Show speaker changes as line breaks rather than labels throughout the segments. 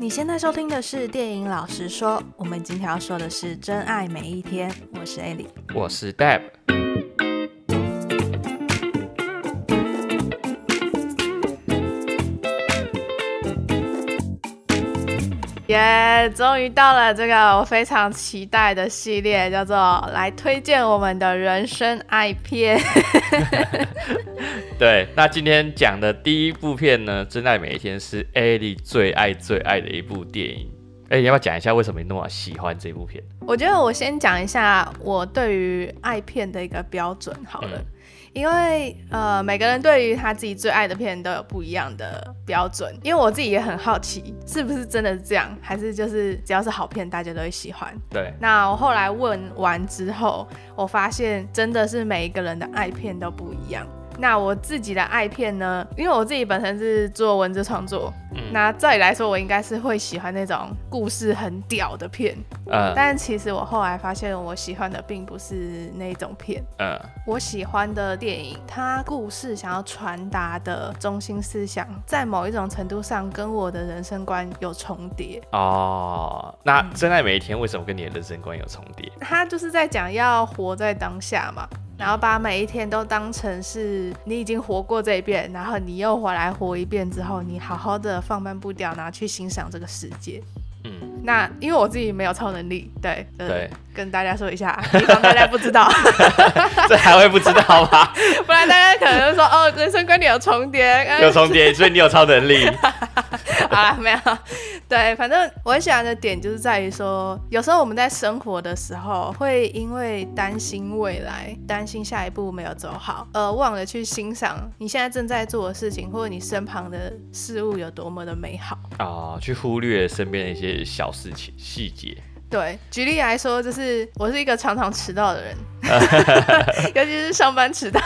你现在收听的是电影老实说，我们今天要说的是《真爱每一天》。我是艾莉
我是 Deb。
耶！Yeah, 终于到了这个我非常期待的系列，叫做“来推荐我们的人生爱片”。
对，那今天讲的第一部片呢，《真爱每一天》是 Ellie 最爱最爱的一部电影。哎，你要不要讲一下为什么你那么喜欢这部片？
我觉得我先讲一下我对于爱片的一个标准好了。嗯因为呃，每个人对于他自己最爱的片都有不一样的标准。因为我自己也很好奇，是不是真的是这样，还是就是只要是好片，大家都会喜欢？
对。
那我后来问完之后，我发现真的是每一个人的爱片都不一样。那我自己的爱片呢？因为我自己本身是做文字创作，嗯，那照理来说，我应该是会喜欢那种故事很屌的片，嗯，但其实我后来发现，我喜欢的并不是那种片，嗯，我喜欢的电影，它故事想要传达的中心思想，在某一种程度上跟我的人生观有重叠。
哦，那真爱每一天为什么跟你的人生观有重叠？
它就是在讲要活在当下嘛。然后把每一天都当成是你已经活过这一遍，然后你又回来活一遍之后，你好好的放慢步调，然后去欣赏这个世界。嗯，那因为我自己没有超能力，对对，跟大家说一下，以防大家不知道，
这还会不知道吗？
不然大家可能说哦，人生观点有重叠，
有重叠，所以你有超能力。
好了，没有。对，反正我很喜欢的点就是在于说，有时候我们在生活的时候，会因为担心未来，担心下一步没有走好，而忘了去欣赏你现在正在做的事情，或者你身旁的事物有多么的美好
啊、去忽略身边的一些小事情细节。
对，举例来说，就是我是一个常常迟到的人，尤其是上班迟到。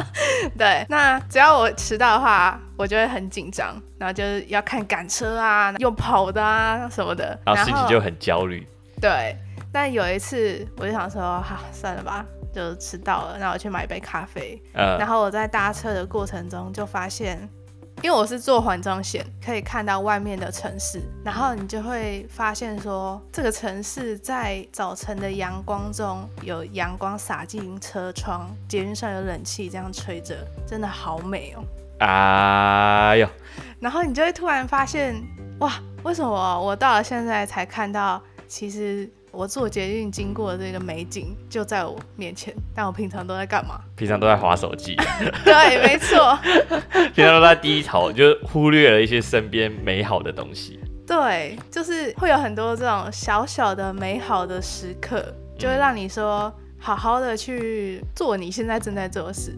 对，那只要我迟到的话，我就会很紧张，然后就是要看赶车啊，又跑的啊什么的，
然后心情就很焦虑。
对，但有一次我就想说，哈，算了吧，就迟到了，那我去买一杯咖啡。嗯，然后我在搭车的过程中就发现。因为我是做环状线，可以看到外面的城市，然后你就会发现说，这个城市在早晨的阳光中有阳光洒进车窗，捷运上有冷气这样吹着，真的好美哦！
哎呦，
然后你就会突然发现，哇，为什么我到了现在才看到，其实。我坐捷运经过的这个美景就在我面前，但我平常都在干嘛？
平常都在滑手机。
对，没错。
平常都在低头，就忽略了一些身边美好的东西。
对，就是会有很多这种小小的美好的时刻，就会让你说好好的去做你现在正在做的事。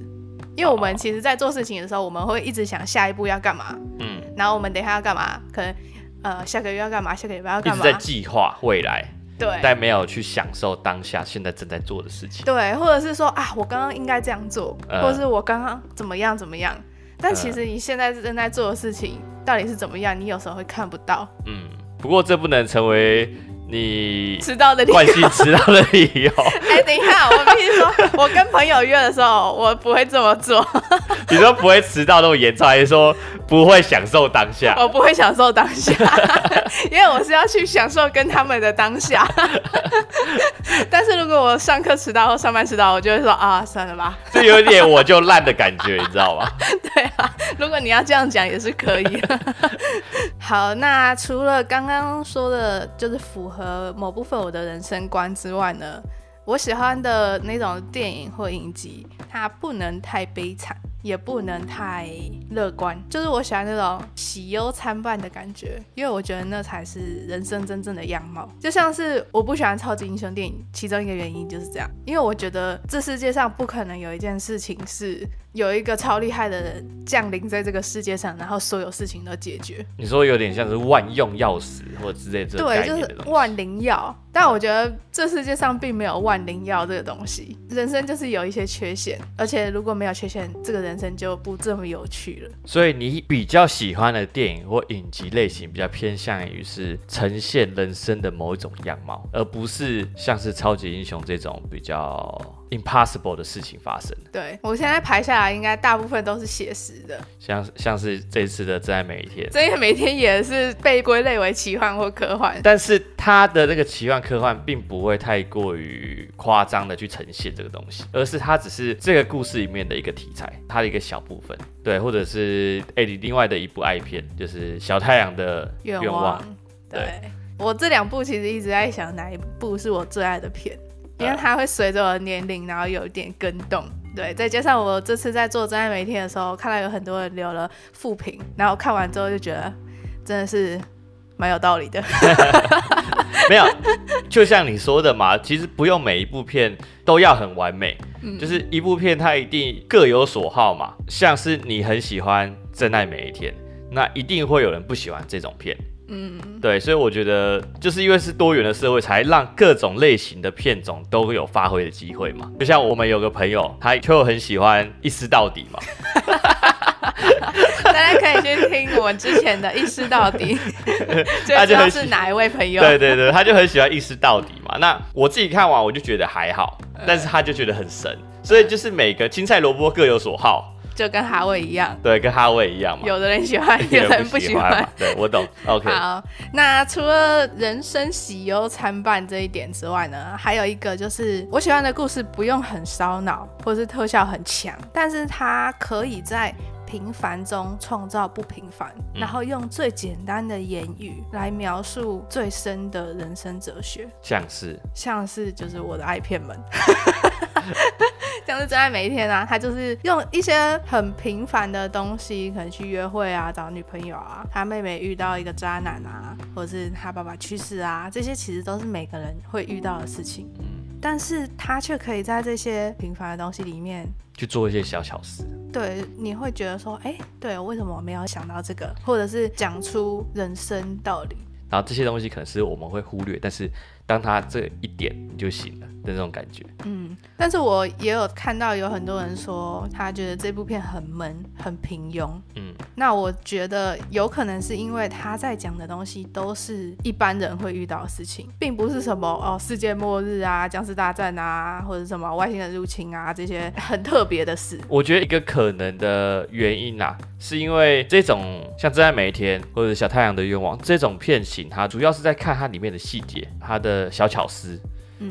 因为我们其实，在做事情的时候，我们会一直想下一步要干嘛。嗯。然后我们等一下要干嘛？可能呃，下个月要干嘛？下个礼拜要干嘛？
一直在计划未来。
对，
但没有去享受当下现在正在做的事情。
对，或者是说啊，我刚刚应该这样做，呃、或者是我刚刚怎么样怎么样。但其实你现在正在做的事情到底是怎么样，你有时候会看不到。
嗯，不过这不能成为。你
迟到的理由，
惯性迟到的理由。
哎，等一下，我跟你说，我跟朋友约的时候，我不会这么做。
你说不会迟到那么严重，还是说不会享受当下？
我不会享受当下，因为我是要去享受跟他们的当下。但是如果我上课迟到或上班迟到，我就会说啊，算了吧。
这有点我就烂的感觉，你知道吗？
对啊，如果你要这样讲也是可以。好，那除了刚刚说的，就是符合。和某部分我的人生观之外呢，我喜欢的那种电影或影集，它不能太悲惨。也不能太乐观，就是我喜欢那种喜忧参半的感觉，因为我觉得那才是人生真正的样貌。就像是我不喜欢超级英雄电影，其中一个原因就是这样，因为我觉得这世界上不可能有一件事情是有一个超厉害的人降临在这个世界上，然后所有事情都解决。
你说有点像是万用钥匙或者之类的东西。对，就是万灵药。
但我觉得这世界上并没有万灵药这个东西，人生就是有一些缺陷，而且如果没有缺陷，这个人。人生就不这么有趣了。
所以你比较喜欢的电影或影集类型，比较偏向于是呈现人生的某一种样貌，而不是像是超级英雄这种比较 impossible 的事情发生。
对，我现在排下来，应该大部分都是写实的，
像像是这次的《真爱每一天》，《
真爱每一天》也是被归类为奇幻或科幻，
但是它的那个奇幻科幻并不会太过于夸张的去呈现这个东西，而是它只是这个故事里面的一个题材，它的一个小部分。对，或者是哎，你另外的一部爱片就是《小太阳的愿望》
对我这两部其实一直在想哪一部是我最爱的片。因为它会随着我的年龄，然后有一点更动，对，再加上我这次在做真爱每一天的时候，看到有很多人留了复评，然后看完之后就觉得真的是蛮有道理的。
没有，就像你说的嘛，其实不用每一部片都要很完美，嗯，就是一部片它一定各有所好嘛。像是你很喜欢真爱每一天，那一定会有人不喜欢这种片。嗯，对，所以我觉得就是因为是多元的社会，才让各种类型的片种都有发挥的机会嘛。就像我们有个朋友，他就很喜欢一尸到底嘛。
大家可以去听我们之前的一尸到底，就知道是哪一位朋友。
对对对，他就很喜欢一尸到底嘛。那我自己看完我就觉得还好，但是他就觉得很神，所以就是每个青菜萝卜各有所好。
就跟哈维一样，
对，跟哈维一样嘛。
有的人喜欢，有的人不喜欢。
对，我懂。OK。
好，那除了人生喜忧参半这一点之外呢，还有一个就是我喜欢的故事不用很烧脑，或是特效很强，但是它可以在平凡中创造不平凡，嗯，然后用最简单的言语来描述最深的人生哲学。
像是，
像是就是我的爱片们。像是真爱每一天啊，他就是用一些很平凡的东西，可能去约会啊，找女朋友啊，他妹妹遇到一个渣男啊，或者是他爸爸去世啊，这些其实都是每个人会遇到的事情。但是他却可以在这些平凡的东西里面
去做一些小巧思。
对，你会觉得说，哎、欸，对，为什么我没有想到这个？或者是讲出人生道理。
然后这些东西可能是我们会忽略，但是当他这一点你就行了。的那种感觉，
嗯，但是我也有看到有很多人说他觉得这部片很闷、很平庸，嗯，那我觉得有可能是因为他在讲的东西都是一般人会遇到的事情，并不是什么哦世界末日啊、僵尸大战啊，或者什么外星人入侵啊这些很特别的事。
我觉得一个可能的原因啊，是因为这种像《真爱每一天》或者《小太阳的愿望》这种片型，它主要是在看它里面的细节，它的小巧思。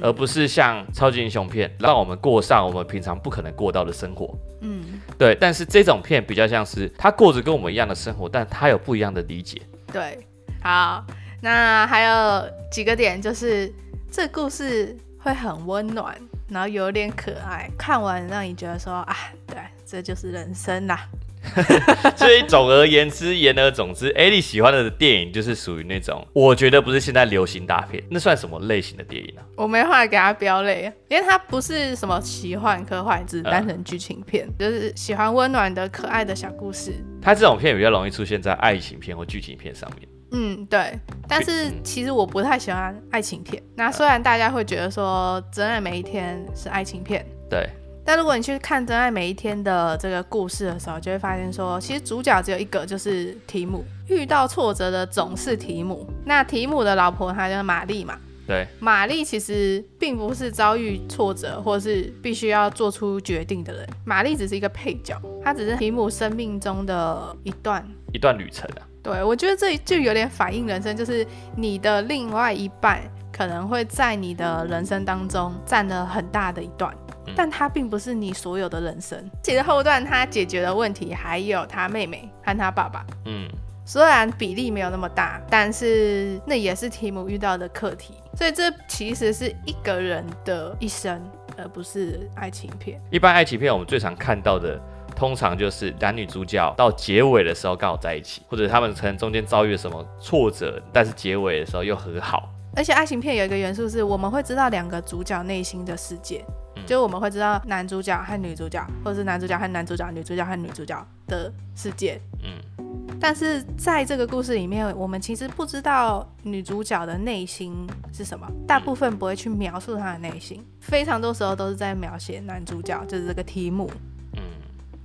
而不是像超级英雄片，让我们过上我们平常不可能过到的生活。嗯，对。但是这种片比较像是他过着跟我们一样的生活，但他有不一样的理解。
对，好，那还有几个点，就是这故事会很温暖，然后有点可爱，看完让你觉得说啊，对，这就是人生啦。
所以总而言之，言而总之，艾莉喜欢的电影就是属于那种，我觉得不是现在流行大片，那算什么类型的电影呢？啊？
我没话给他标类，因为它不是什么奇幻科幻，只是单纯剧情片，嗯，就是喜欢温暖的可爱的小故事。
它这种片比较容易出现在爱情片或剧情片上面。
嗯，对。但是其实我不太喜欢爱情片。那虽然大家会觉得说《真爱每一天》是爱情片，
对。
但如果你去看《真爱每一天》的这个故事的时候，就会发现说，其实主角只有一个，就是提姆。遇到挫折的总是提姆。那提姆的老婆，她叫玛丽嘛？
对。
玛丽其实并不是遭遇挫折或是必须要做出决定的人。玛丽只是一个配角，她只是提姆生命中的一段
一段旅程啊。
对，我觉得这就有点反映人生，就是你的另外一半可能会在你的人生当中占了很大的一段。但他并不是你所有的人生。其实后段他解决的问题还有他妹妹和他爸爸。嗯，虽然比例没有那么大，但是那也是提姆遇到的课题。所以这其实是一个人的一生，而不是爱情片。
一般爱情片我们最常看到的，通常就是男女主角到结尾的时候刚好在一起，或者他们可能中间遭遇了什么挫折，但是结尾的时候又和好。
而且爱情片有一个元素是，我们会知道两个主角内心的世界。就我们会知道男主角和女主角，或者是男主角和男主角、女主角和女主角的世界。嗯，但是在这个故事里面，我们其实不知道女主角的内心是什么，大部分不会去描述她的内心，非常多时候都是在描写男主角，就是这个题目。嗯，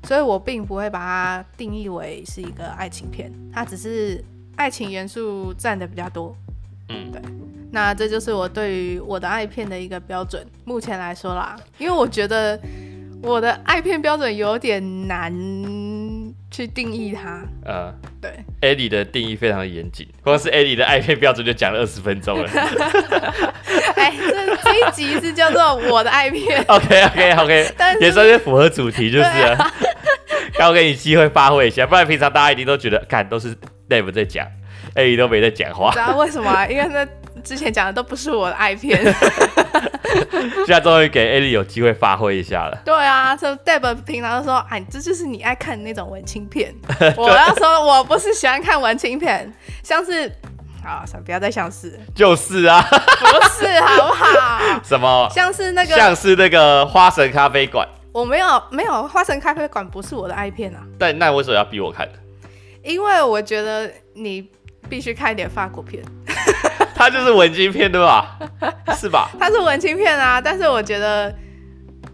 所以我并不会把它定义为是一个爱情片，它只是爱情元素占的比较多。嗯，对。那这就是我对于我的爱片的一个标准，目前来说啦，因为我觉得我的爱片标准有点难去定义它。呃，对。
艾莉的定义非常的严谨，光是艾莉的爱片标准就讲了二十分钟了。
哎，这这一集是叫做我的爱片。
OK OK OK，也算是符合主题就是了。刚好给你机会发挥一下，不然平常大家一定都觉得，看都是 Dave 在讲，艾莉都没在讲话。
知道为什么、啊？因为那。之前讲的都不是我的爱片，
现在终于给艾莉有机会发挥一下了。
对啊，就 Deb 平常都说，哎，这就是你爱看的那种文青片。我要说，我不是喜欢看文青片，像是，好，算了，不要再像是，
就是啊，
不是，好不好？
什么？
像是那个，
像是那个花神咖啡馆。
我没有，没有，花神咖啡馆不是我的爱片啊。
但那为什么要逼我看？
因为我觉得你必须看一点法国片。
它就是文青片对吧？是吧？
它是文青片啊，但是我觉得，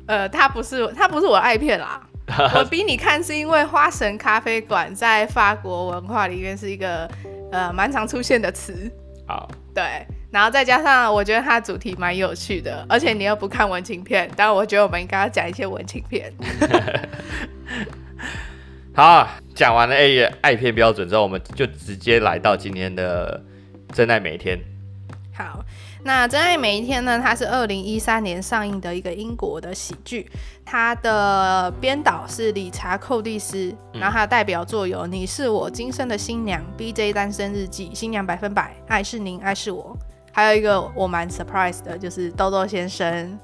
呃，它不是，它不是我爱片啦。我逼你看是因为花神咖啡馆在法国文化里面是一个呃蛮常出现的词。好，对，然后再加上我觉得它主题蛮有趣的，而且你又不看文青片，但我觉得我们应该要讲一些文青片。
好，讲完了 A 爱片标准之后，我们就直接来到今天的真爱每一天。
好，那《真爱每一天》呢？它是二零一三年上映的一个英国的喜剧，它的编导是理查·寇蒂斯，嗯、然后它的代表作有《你是我今生的新娘》、《BJ 单身日记》、《新娘百分百》、《爱是您，爱是我》，还有一个我蛮 surprise 的，就是豆豆先生。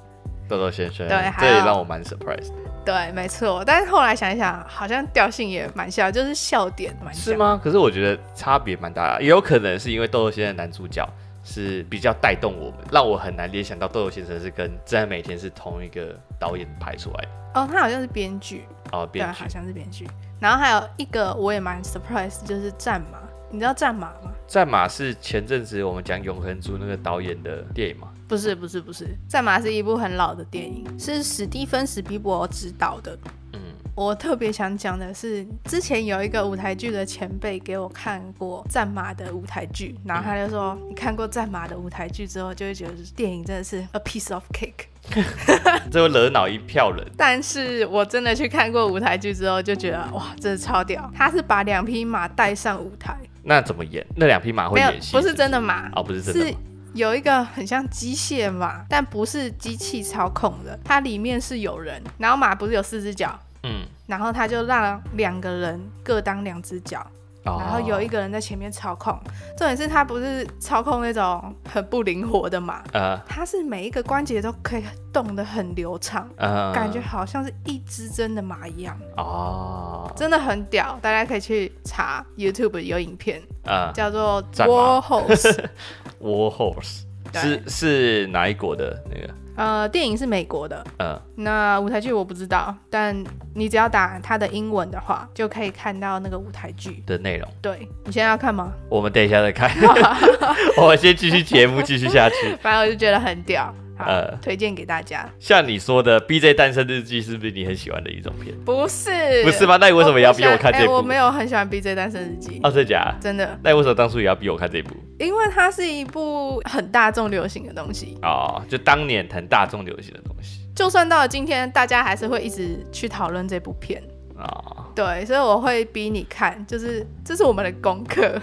豆豆先生，对，这也让我蛮 surprise 的。
对，没错，但是后来想一想，好像调性也蛮像，就是笑点蛮像。
是吗？可是我觉得差别蛮大的，也有可能是因为豆豆先生男主角。是比较带动我们，让我很难联想到豆豆先生是跟《真爱每天》是同一个导演拍出来的。
哦，他好像是编剧。
哦，编剧
好像是编剧。然后还有一个我也蛮 surprise，就是《战马》。你知道《战马》吗？
《战马》是前阵子我们讲永恒族那个导演的电影吗？
不是，不是，不是，《战马》是一部很老的电影，是史蒂芬·史匹柏执导的。嗯我特别想讲的是，之前有一个舞台剧的前辈给我看过《战马》的舞台剧，然后他就说：“你看过《战马》的舞台剧之后，就会觉得电影真的是 a piece of cake。”
这会惹恼一票人。
但是我真的去看过舞台剧之后，就觉得哇，真的超屌！他是把两匹马带上舞台，
那怎么演？那两匹马会演戏？
不是真的马
哦，不是真的，是
有一个很像机械马，但不是机器操控的，它里面是有人，然后马不是有四只脚。嗯，然后他就让两个人各当两只脚，哦、然后有一个人在前面操控。重点是他不是操控那种很不灵活的马，呃，他是每一个关节都可以动得很流畅，呃、感觉好像是一只真的马一样。哦，真的很屌，大家可以去查 YouTube 有影片，呃、叫做 War Horse。
War Horse 是是哪一国的那个？
呃，电影是美国的，嗯，那舞台剧我不知道，但你只要打它的英文的话，就可以看到那个舞台剧
的内容。
对，你现在要看吗？
我们等一下再看，我们先继续节目继续下去。
反正我就觉得很屌。呃，推荐给大家。
像你说的《B J 诞生日记》是不是你很喜欢的一种片？
不是，
不是吗？那你为什么也要逼我看这部？
我没有很喜欢《B J 诞生日记》。
哦，真的假？
真的。
那你为什么当初也要逼我看这部？
因为它是一部很大众流行的东西。
哦，就当年很大众流行的东西。
就算到了今天，大家还是会一直去讨论这部片。哦，对，所以我会逼你看，就是这是我们的功课。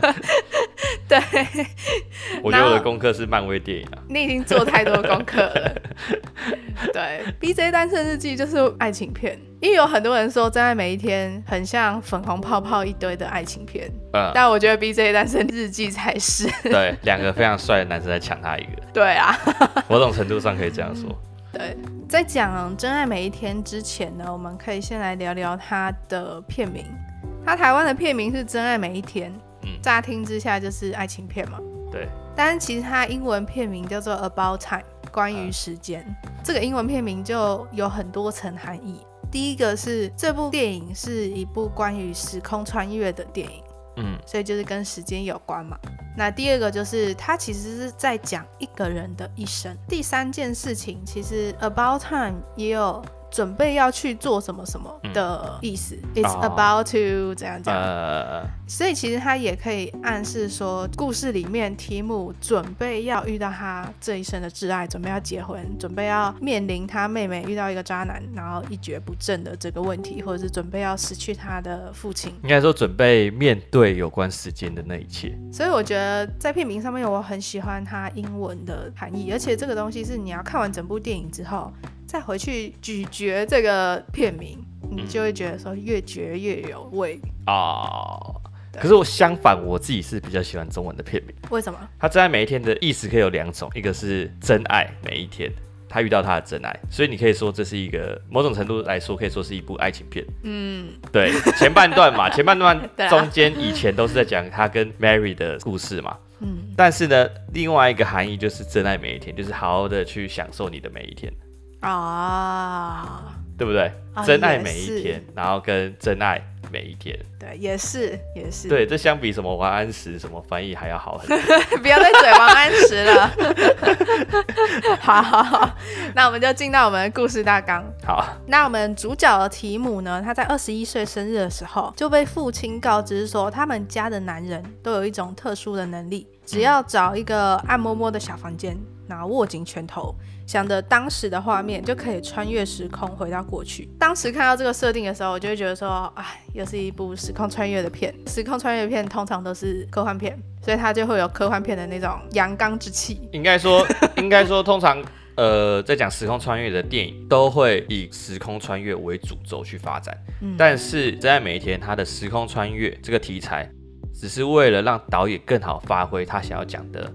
对，
我觉得我的功课是漫威电影啊。
你已经做太多功课了。对，BJ 单身日记就是爱情片，因为有很多人说《真爱每一天》很像粉红泡泡一堆的爱情片，嗯，但我觉得 BJ 单身日记才是。
对，两个非常帅的男生在抢他一个。
对啊，
某种程度上可以这样说。
对，在讲《真爱每一天》之前呢，我们可以先来聊聊它的片名。它台湾的片名是《真爱每一天》。嗯，乍听之下就是爱情片嘛。对，但是其实它英文片名叫做 About Time，关于时间。嗯，这个英文片名就有很多层含义。第一个是这部电影是一部关于时空穿越的电影，嗯，所以就是跟时间有关嘛。那第二个就是它其实是在讲一个人的一生。第三件事情，其实 About Time 也有准备要去做什么什么的意思。嗯、It's about to 这样这样。呃、所以其实他也可以暗示说，故事里面提姆准备要遇到他这一生的挚爱，准备要结婚，准备要面临他妹妹遇到一个渣男，然后一蹶不振的这个问题，或者是准备要失去他的父亲。
应该说准备面对有关时间的那一切。
所以我觉得在片名上面，我很喜欢它英文的含义，而且这个东西是你要看完整部电影之后。再回去咀嚼这个片名，你就会觉得说越嚼越有味啊。
可是我相反，我自己是比较喜欢中文的片名。
为什么？
他真爱每一天的意思可以有两种，一个是真爱每一天，他遇到他的真爱，所以你可以说这是一个某种程度来说可以说是一部爱情片。嗯，对，前半段嘛，前半段中间以前都是在讲他跟 Mary 的故事嘛。嗯，但是呢，另外一个含义就是真爱每一天，就是好好的去享受你的每一天。啊，对不对？啊、真爱每一天，然后跟真爱每一天，
对，也是也是。
对，这相比什么王安石什么翻译还要好很多。
不要再嘴王安石了。好好好，那我们就进到我们的故事大纲。
好，
那我们主角的提姆呢，他在二十一岁生日的时候就被父亲告知说，他们家的男人都有一种特殊的能力，只要找一个暗摸摸的小房间，然后握紧拳头。想着当时的画面，就可以穿越时空回到过去。当时看到这个设定的时候，我就会觉得说，哎，又是一部时空穿越的片。时空穿越片通常都是科幻片，所以它就会有科幻片的那种阳刚之气。
应该说，应该说，通常呃，在讲时空穿越的电影，都会以时空穿越为主轴去发展。嗯，但是真爱每一天，它的时空穿越这个题材，只是为了让导演更好发挥他想要讲的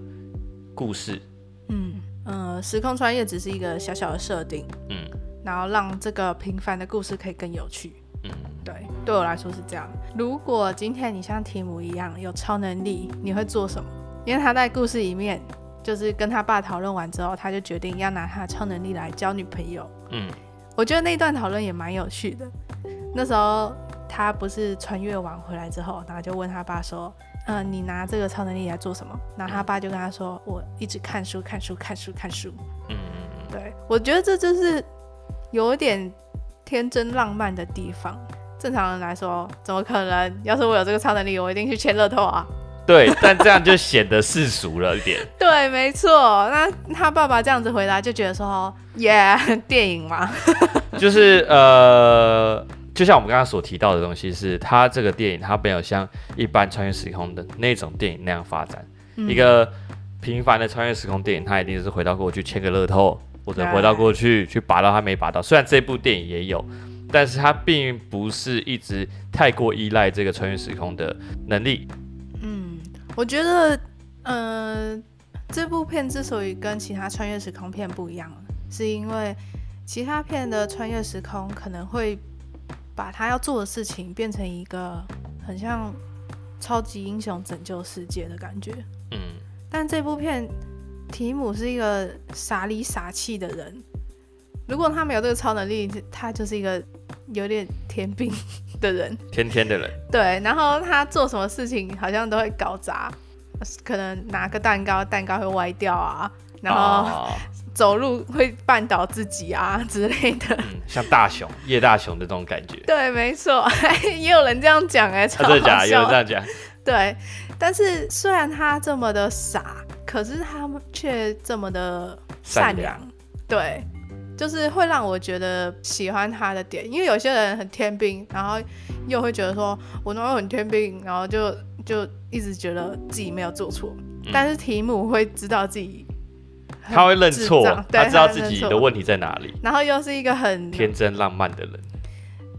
故事。
嗯。呃，时空穿越只是一个小小的设定，嗯，然后让这个平凡的故事可以更有趣，嗯，对，对我来说是这样。如果今天你像提姆一样有超能力，你会做什么？因为他在故事里面就是跟他爸讨论完之后，他就决定要拿他的超能力来交女朋友，嗯，我觉得那段讨论也蛮有趣的。那时候他不是穿越完回来之后，然后就问他爸说。嗯、呃，你拿这个超能力来做什么？然后他爸就跟他说：“我一直看书，看书，看书，看书。”嗯，对，我觉得这就是有点天真浪漫的地方。正常人来说，怎么可能？要是我有这个超能力，我一定去签乐透啊！
对，但这样就显得世俗了一点。
对，没错。那他爸爸这样子回答，就觉得说：“耶，电影嘛。”
就是呃。就像我们刚刚所提到的东西，是它这个电影，它没有像一般穿越时空的那种电影那样发展。嗯、一个平凡的穿越时空电影，它一定是回到过去签个乐透，或者回到过去去拔到他没拔到。虽然这部电影也有，但是它并不是一直太过依赖这个穿越时空的能力。
嗯，我觉得，呃，这部片之所以跟其他穿越时空片不一样，是因为其他片的穿越时空可能会。把他要做的事情变成一个很像超级英雄拯救世界的感觉，嗯，但这部片提姆是一个傻里傻气的人，如果他没有这个超能力，他就是一个有点天兵的人，
天天的人，
对，然后他做什么事情好像都会搞砸，可能拿个蛋糕，蛋糕会歪掉啊，然后。哦走路会绊倒自己啊之类的，
嗯，像大雄叶大雄的这种感觉。
对，没错，也有人这样讲哎，超好笑。
啊、有人这样讲。
对，但是虽然他这么的傻，可是他却这么的善良。对，就是会让我觉得喜欢他的点，因为有些人很天兵，然后又会觉得说我哪有很天兵，然后就就一直觉得自己没有做错，嗯、但是提姆会知道自己。
他会认错，他知道自己的问题在哪里，
然后又是一个很
天真浪漫的人，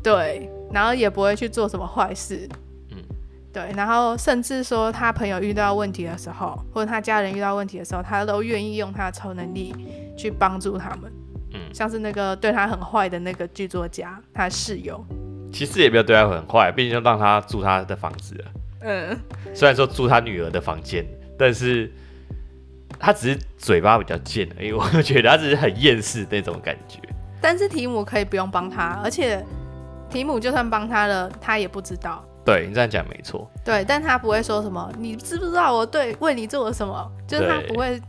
对，然后也不会去做什么坏事，嗯，对，然后甚至说他朋友遇到问题的时候，或者他家人遇到问题的时候，他都愿意用他的超能力去帮助他们，嗯，像是那个对他很坏的那个剧作家，他的室友，
其实也没有对他很坏，毕竟就让他住他的房子了，嗯，虽然说住他女儿的房间，但是。他只是嘴巴比较贱而已，我觉得他只是很厌世那种感觉。
但是提姆可以不用帮他，而且提姆就算帮他了，他也不知道。
对，你这样讲没错。
对，但他不会说什么，你知不知道我对为你做了什么？就是他不会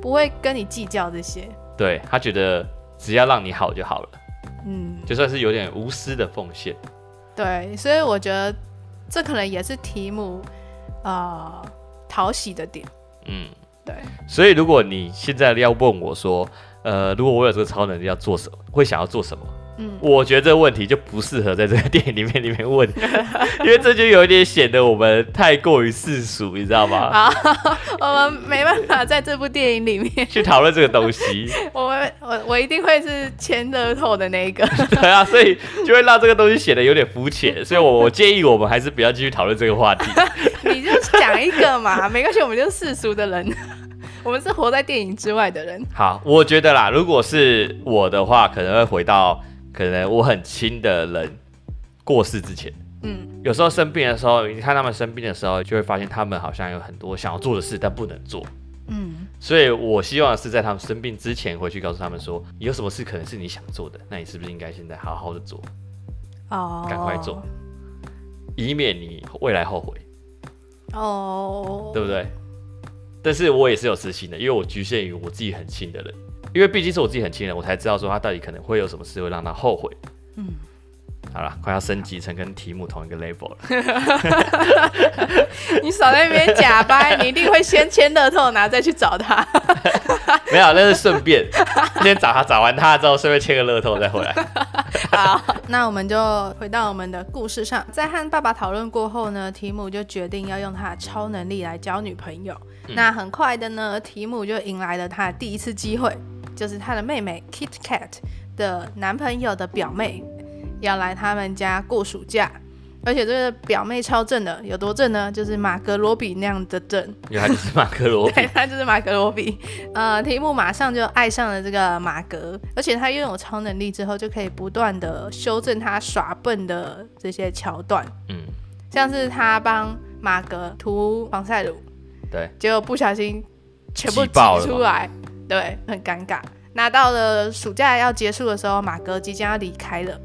不会跟你计较这些。
对，他觉得只要让你好就好了。
嗯，
就算是有点无私的奉献。
对，所以我觉得这可能也是提姆呃讨喜的点。
嗯，
对。
所以如果你现在要问我说，呃，如果我有这个超能力要做什么，会想要做什么？嗯，我觉得这个问题就不适合在这个电影里面里面问，因为这就有一点显得我们太过于世俗，你知道吗？
啊，我们没办法在这部电影里面
去讨论这个东西。
我们我我一定会是前额头的那一个。
对啊，所以就会让这个东西显得有点肤浅，所以我我建议我们还是不要继续讨论这个话题。
你就讲一个嘛，没关系，我们就是世俗的人，我们是活在电影之外的人。
好，我觉得啦，如果是我的话，可能会回到。可能我很亲的人过世之前，嗯，有时候生病的时候，你看他们生病的时候，就会发现他们好像有很多想要做的事，但不能做，嗯，所以我希望是在他们生病之前回去告诉他们说，有什么事可能是你想做的，那你是不是应该现在好好的做，哦，赶快做，以免你未来后悔，哦，对不对？但是我也是有私心的，因为我局限于我自己很亲的人。因为毕竟是我自己很亲的人，我才知道说他到底可能会有什么事会让他后悔。嗯，好了，快要升级成跟提姆同一个 level 了。
你少在那边假掰，你一定会先签乐透，然后再去找他。
没有，那是顺便先找他，找完他之后顺便签个乐透再回来。
好，那我们就回到我们的故事上。在和爸爸讨论过后呢，提姆就决定要用他的超能力来交女朋友。嗯、那很快的呢，提姆就迎来了他的第一次机会。就是他的妹妹 Kit Kat 的男朋友的表妹要来他们家过暑假，而且这个表妹超正的，有多正呢？就是马格罗比那样的正。
原来就是马格罗比，
对，他就是马格罗比。呃，提姆马上就爱上了这个马格，而且他拥有超能力之后，就可以不断的修正他耍笨的这些桥段。嗯，像是他帮马格涂防晒乳，
对，
结果不小心全部挤出来。对，很尴尬。那到了暑假要结束的时候，马格即将要离开了。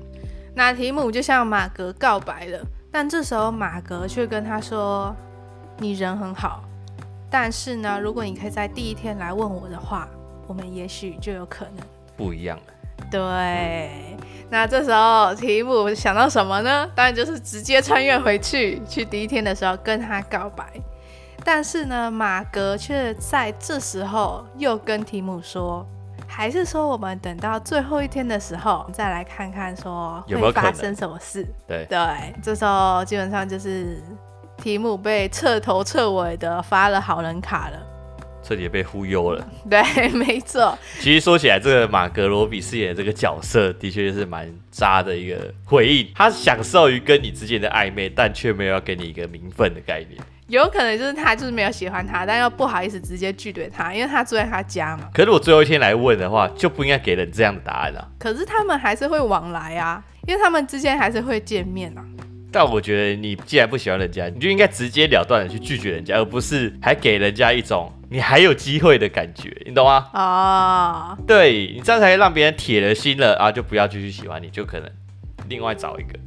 那提姆就向马格告白了，但这时候马格却跟他说：“你人很好，但是呢，如果你可以在第一天来问我的话，我们也许就有可能
不一样了。”
对。那这时候提姆想到什么呢？当然就是直接穿越回去，去第一天的时候跟他告白。但是呢，马格却在这时候又跟提姆说，还是说我们等到最后一天的时候再来看看，说会发生什么事？
对
对，这时候基本上就是提姆被彻头彻尾的发了好人卡了，
彻底被忽悠了。
对，没错。
其实说起来，这个马格罗比饰演的这个角色的确是蛮渣的一个回应，他享受于跟你之间的暧昧，但却没有要给你一个名分的概念。
有可能就是他就是没有喜欢他，但又不好意思直接拒绝他，因为他住在他家嘛。
可是我最后一天来问的话，就不应该给人这样的答案啊。
可是他们还是会往来啊，因为他们之间还是会见面啊。
但我觉得你既然不喜欢人家，你就应该直截了当的去拒绝人家，而不是还给人家一种你还有机会的感觉，你懂吗？
哦，
对，你这样才让别人铁了心了啊，就不要继续喜欢你，就可能另外找一个。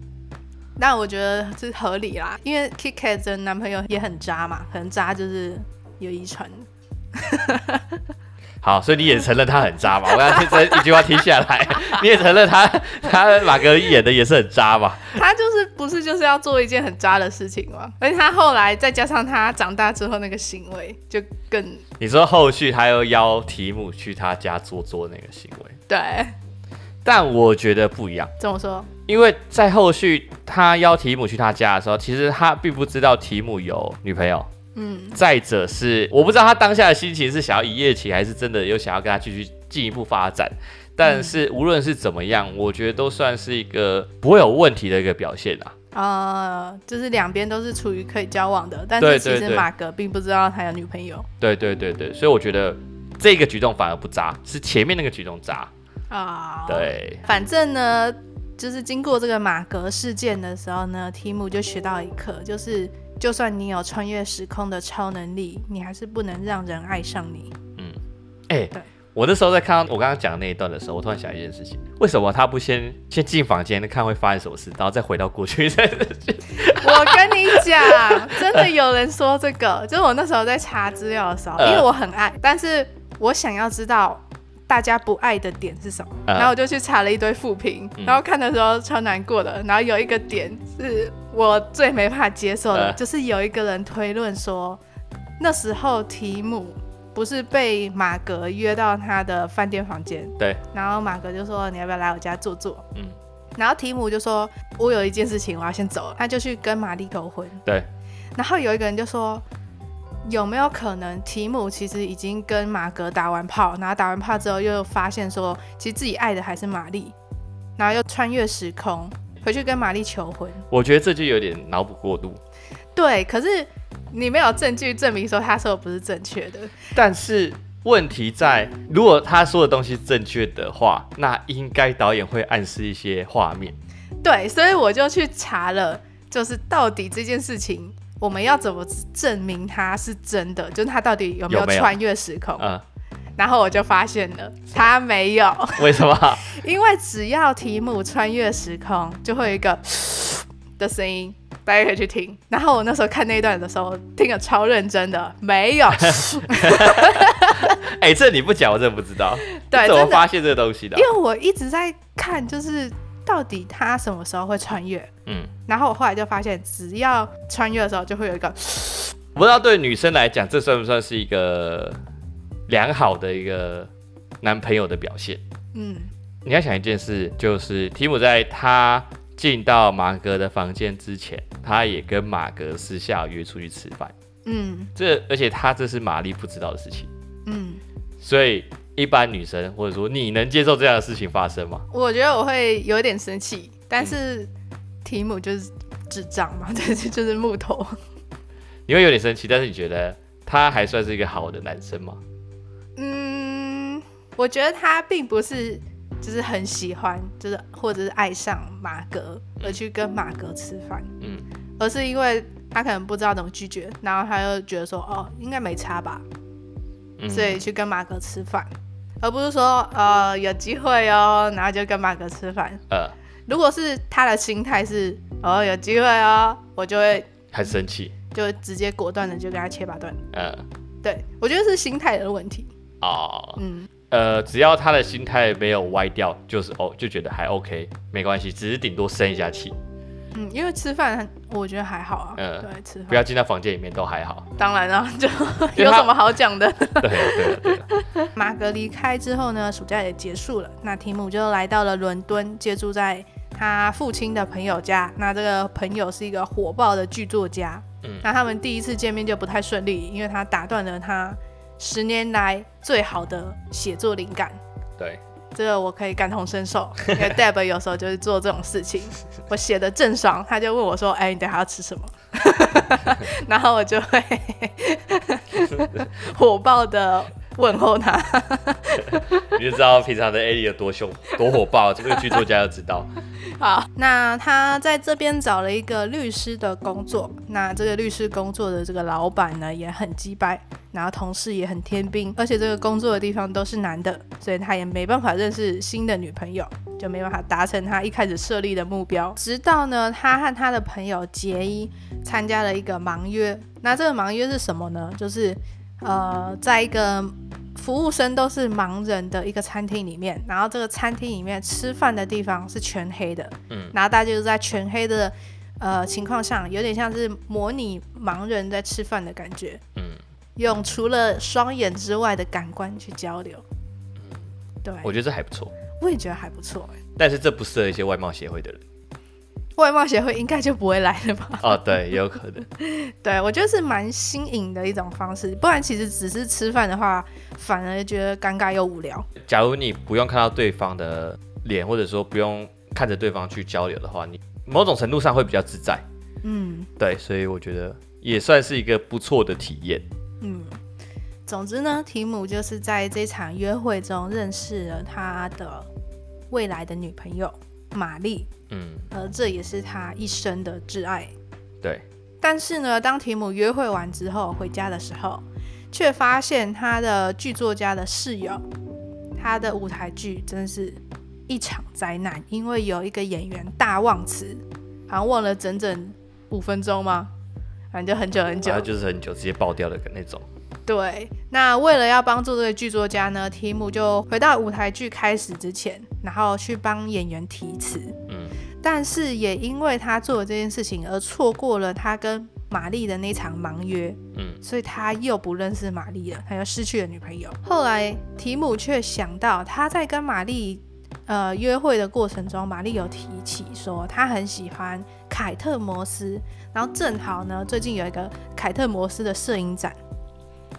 但我觉得是合理啦，因为 Kit Kat 的男朋友也很渣嘛，可能渣就是有遗传。
好，所以你也承认他很渣嘛？我刚才这一句话听下来，你也承认他他马格演的也是很渣嘛？
他就是不是就是要做一件很渣的事情嘛？而且他后来再加上他长大之后那个行为，就更……
你说后续他又邀提姆去他家做做那个行为，
对。
但我觉得不一样。
怎么说？
因为在后续他邀提姆去他家的时候，其实他并不知道提姆有女朋友。嗯。再者是，我不知道他当下的心情是想要一夜情，还是真的有想要跟他继续进一步发展。但是无论是怎么样，我觉得都算是一个不会有问题的一个表现啊。
呃，就是两边都是处于可以交往的，但是其实马格并不知道他有女朋友。
对对对对，所以我觉得这个举动反而不渣，是前面那个举动渣。啊，对，
反正呢，就是经过这个马格事件的时候呢，提姆就学到一课，就是就算你有穿越时空的超能力，你还是不能让人爱上你。
嗯，哎、欸，对，我那时候在看到我刚刚讲的那一段的时候，我突然想一件事情，为什么他不先先进房间看会发生什么事，然后再回到过去？
我跟你讲，真的有人说这个，就是我那时候在查资料的时候，因为我很爱，但是我想要知道。大家不爱的点是什么？
嗯、
然后我就去查了一堆负评，嗯、然后看的时候超难过的。然后有一个点是我最没办法接受的，嗯、就是有一个人推论说，那时候提姆不是被马格约到他的饭店房间，
对，
然后马格就说你要不要来我家坐坐？
嗯，
然后提姆就说我有一件事情我要先走了，他就去跟玛丽求婚。
对，
然后有一个人就说。有没有可能提姆其实已经跟马格打完炮，然后打完炮之后又发现说，其实自己爱的还是玛丽，然后又穿越时空回去跟玛丽求婚？
我觉得这就有点脑补过度。
对，可是你没有证据证明说他说的不是正确的。
但是问题在，如果他说的东西正确的话，那应该导演会暗示一些画面。
对，所以我就去查了，就是到底这件事情。我们要怎么证明他是真的？就是他到底有没有穿越时空？
嗯，
然后我就发现了，他没有。
为什么？
因为只要提姆穿越时空，就会有一个 的声音，大家可以去听。然后我那时候看那一段的时候，听了超认真的，没有。
哎、欸，这你不讲，我真的不知道。
对，
怎么发现这个东西的？
因为我一直在看，就是。到底他什么时候会穿越？嗯，然后我后来就发现，只要穿越的时候，就会有一个。
我不知道对女生来讲，这算不算是一个良好的一个男朋友的表现？嗯，你要想一件事，就是提姆在他进到马格的房间之前，他也跟马格私下约出去吃饭。嗯，这而且他这是玛丽不知道的事情。嗯，所以。一般女生或者说你能接受这样的事情发生吗？
我觉得我会有点生气，但是提姆就是智障嘛，这是就是木头。
你会有点生气，但是你觉得他还算是一个好的男生吗？
嗯，我觉得他并不是就是很喜欢，就是或者是爱上马格而去跟马格吃饭，嗯，而是因为他可能不知道怎么拒绝，然后他又觉得说哦，应该没差吧，嗯，所以去跟马哥吃饭。而不是说呃有机会哦，然后就跟马哥吃饭。呃，如果是他的心态是哦有机会哦，我就会
很生气，
就直接果断的就跟他切八段。呃，对，我觉得是心态的问题。
哦，嗯，呃，只要他的心态没有歪掉，就是哦就觉得还 OK，没关系，只是顶多生一下气。
嗯，因为吃饭我觉得还好啊。嗯，对，吃饭
不要进到房间里面都还好。
当然啊，就 有什么好讲的？
对对对。
马格离开之后呢，暑假也结束了，那提姆就来到了伦敦，借住在他父亲的朋友家。那这个朋友是一个火爆的剧作家。嗯，那他们第一次见面就不太顺利，因为他打断了他十年来最好的写作灵感。
对。
这个我可以感同身受，因为 Deb 有时候就是做这种事情。我写的郑爽，他就问我说：“哎，你等下要吃什么？” 然后我就会 火爆的问候他。
你就知道平常的艾莉有多凶、多火爆，这个剧作家就知道。
好，那他在这边找了一个律师的工作。那这个律师工作的这个老板呢，也很鸡掰。然后同事也很天兵，而且这个工作的地方都是男的，所以他也没办法认识新的女朋友，就没办法达成他一开始设立的目标。直到呢，他和他的朋友杰伊参加了一个盲约。那这个盲约是什么呢？就是呃，在一个服务生都是盲人的一个餐厅里面，然后这个餐厅里面吃饭的地方是全黑的，嗯，然后大家就是在全黑的呃情况下，有点像是模拟盲人在吃饭的感觉，嗯。用除了双眼之外的感官去交流，嗯，对，
我觉得这还不错。
我也觉得还不错，
但是这不适合一些外貌协会的人。
外貌协会应该就不会来了吧？
哦，对，也有可能。
对，我觉得是蛮新颖的一种方式，不然其实只是吃饭的话，反而觉得尴尬又无聊。
假如你不用看到对方的脸，或者说不用看着对方去交流的话，你某种程度上会比较自在。嗯，对，所以我觉得也算是一个不错的体验。嗯，
总之呢，提姆就是在这场约会中认识了他的未来的女朋友玛丽，嗯，而这也是他一生的挚爱。
对。
但是呢，当提姆约会完之后回家的时候，却发现他的剧作家的室友，他的舞台剧真是一场灾难，因为有一个演员大忘词，好像忘了整整五分钟吗？反正就很久很久，
就是很久直接爆掉的那种。
对，那为了要帮助这个剧作家呢，提姆就回到舞台剧开始之前，然后去帮演员提词。嗯，但是也因为他做了这件事情而错过了他跟玛丽的那场盲约。嗯，所以他又不认识玛丽了，他又失去了女朋友。后来提姆却想到他在跟玛丽呃约会的过程中，玛丽有提起说他很喜欢凯特摩斯，然后正好呢最近有一个凯特摩斯的摄影展。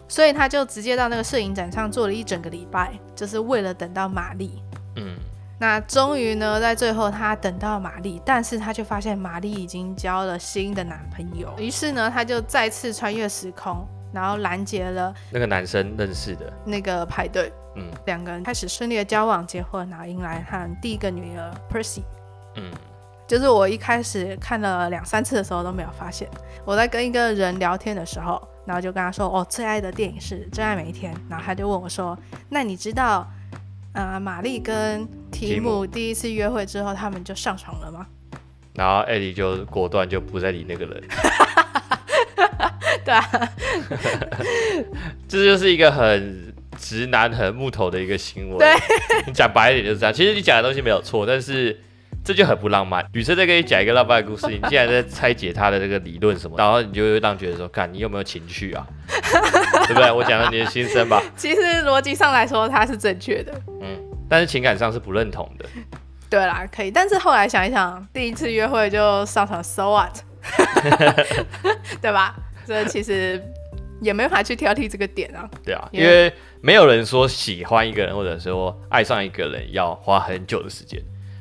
所以他就直接到那个摄影展上坐了一整个礼拜，就是为了等到玛丽。嗯，那终于呢，在最后他等到玛丽，但是他却发现玛丽已经交了新的男朋友。于是呢，他就再次穿越时空，然后拦截了
那个男生认识的
那个派对。嗯，两个人开始顺利的交往、结婚，然后迎来他第一个女儿 Percy。嗯，就是我一开始看了两三次的时候都没有发现，我在跟一个人聊天的时候。然后就跟他说：“哦，最爱的电影是《真爱每一天》。”然后他就问我说：“那你知道，呃，玛丽跟提姆第一次约会之后，他们就上床了吗？”
然后艾迪就果断就不再理那个人。
对啊，
这就是一个很直男、很木头的一个行为。
对，
你 讲白一点就是这样。其实你讲的东西没有错，但是。这就很不浪漫。女生在跟你讲一个浪漫的故事，你竟然在拆解她的这个理论什么，然后你就会让觉得说，看你有没有情趣啊？对不对？我讲了你的心声吧。
其实逻辑上来说，它是正确的。
嗯，但是情感上是不认同的。
对啦，可以。但是后来想一想，第一次约会就上床，so what？对吧？这其实也没法去挑剔这个点啊。
对啊，因为没有人说喜欢一个人或者说爱上一个人要花很久的时间。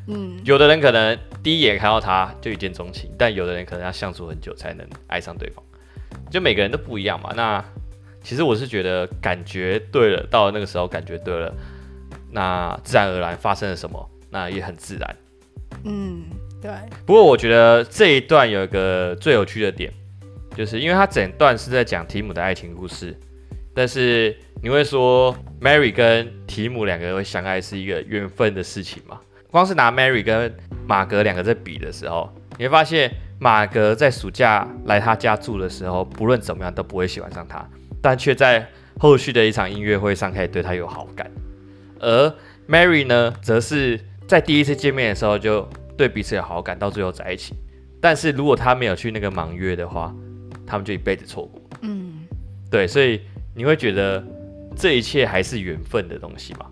嗯，有的人可能第一眼看到他就一见钟情，但有的人可能要相处很久才能爱上对方，就每个人都不一样嘛。那其实我是觉得感觉对了，到了那个时候感觉对了，那自然而然发生了什么，那也很自然。
嗯，对。
不过我觉得这一段有一个最有趣的点，就是因为他整段是在讲提姆的爱情故事，但是你会说 Mary 跟提姆两个人会相爱是一个缘分的事情吗？光是拿 Mary 跟马格两个在比的时候，你会发现马格在暑假来他家住的时候，不论怎么样都不会喜欢上他，但却在后续的一场音乐会上开始对他有好感。而 Mary 呢，则是在第一次见面的时候就对彼此有好感，到最后在一起。但是如果他没有去那个盲约的话，他们就一辈子错过。嗯，对，所以你会觉得这一切还是缘分的东西吗？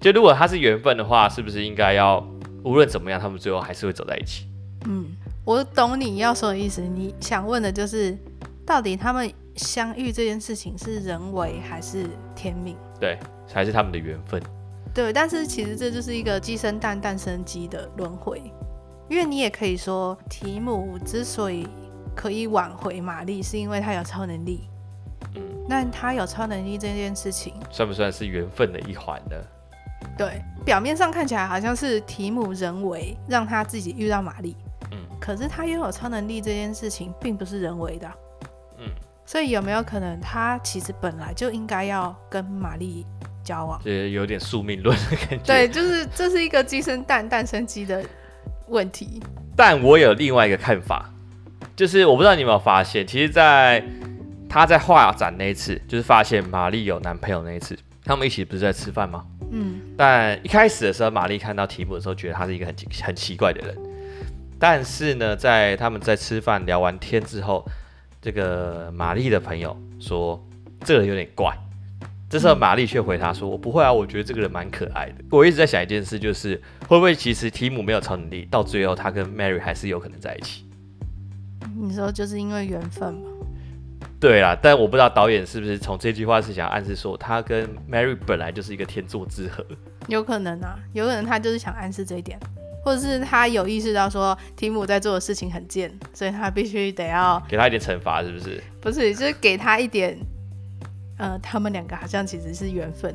就如果他是缘分的话，是不是应该要无论怎么样，他们最后还是会走在一起？
嗯，我懂你要说的意思。你想问的就是，到底他们相遇这件事情是人为还是天命？
对，还是他们的缘分？
对，但是其实这就是一个鸡生蛋，蛋生鸡的轮回。因为你也可以说，提姆之所以可以挽回玛丽，是因为他有超能力。嗯，那他有超能力这件事情，
算不算是缘分的一环呢？
对，表面上看起来好像是提姆人为让他自己遇到玛丽，嗯，可是他拥有超能力这件事情并不是人为的，嗯，所以有没有可能他其实本来就应该要跟玛丽交往？
这有点宿命论的感觉。
对，就是这是一个鸡生蛋，蛋生鸡的问题。
但我有另外一个看法，就是我不知道你有没有发现，其实，在他在画展那一次，就是发现玛丽有男朋友那一次，他们一起不是在吃饭吗？嗯，但一开始的时候，玛丽看到题目的时候，觉得他是一个很很奇怪的人。但是呢，在他们在吃饭聊完天之后，这个玛丽的朋友说这个人有点怪。这时候玛丽却回答说：“我不会啊，我觉得这个人蛮可爱的。”我一直在想一件事，就是会不会其实提姆没有超能力，到最后他跟 Mary 还是有可能在一起？
你说就是因为缘分吗？
对啦，但我不知道导演是不是从这句话是想暗示说他跟 Mary 本来就是一个天作之合，
有可能啊，有可能他就是想暗示这一点，或者是他有意识到说提姆在做的事情很贱，所以他必须得要
给他一点惩罚，是不是？
不是，就是给他一点，呃，他们两个好像其实是缘分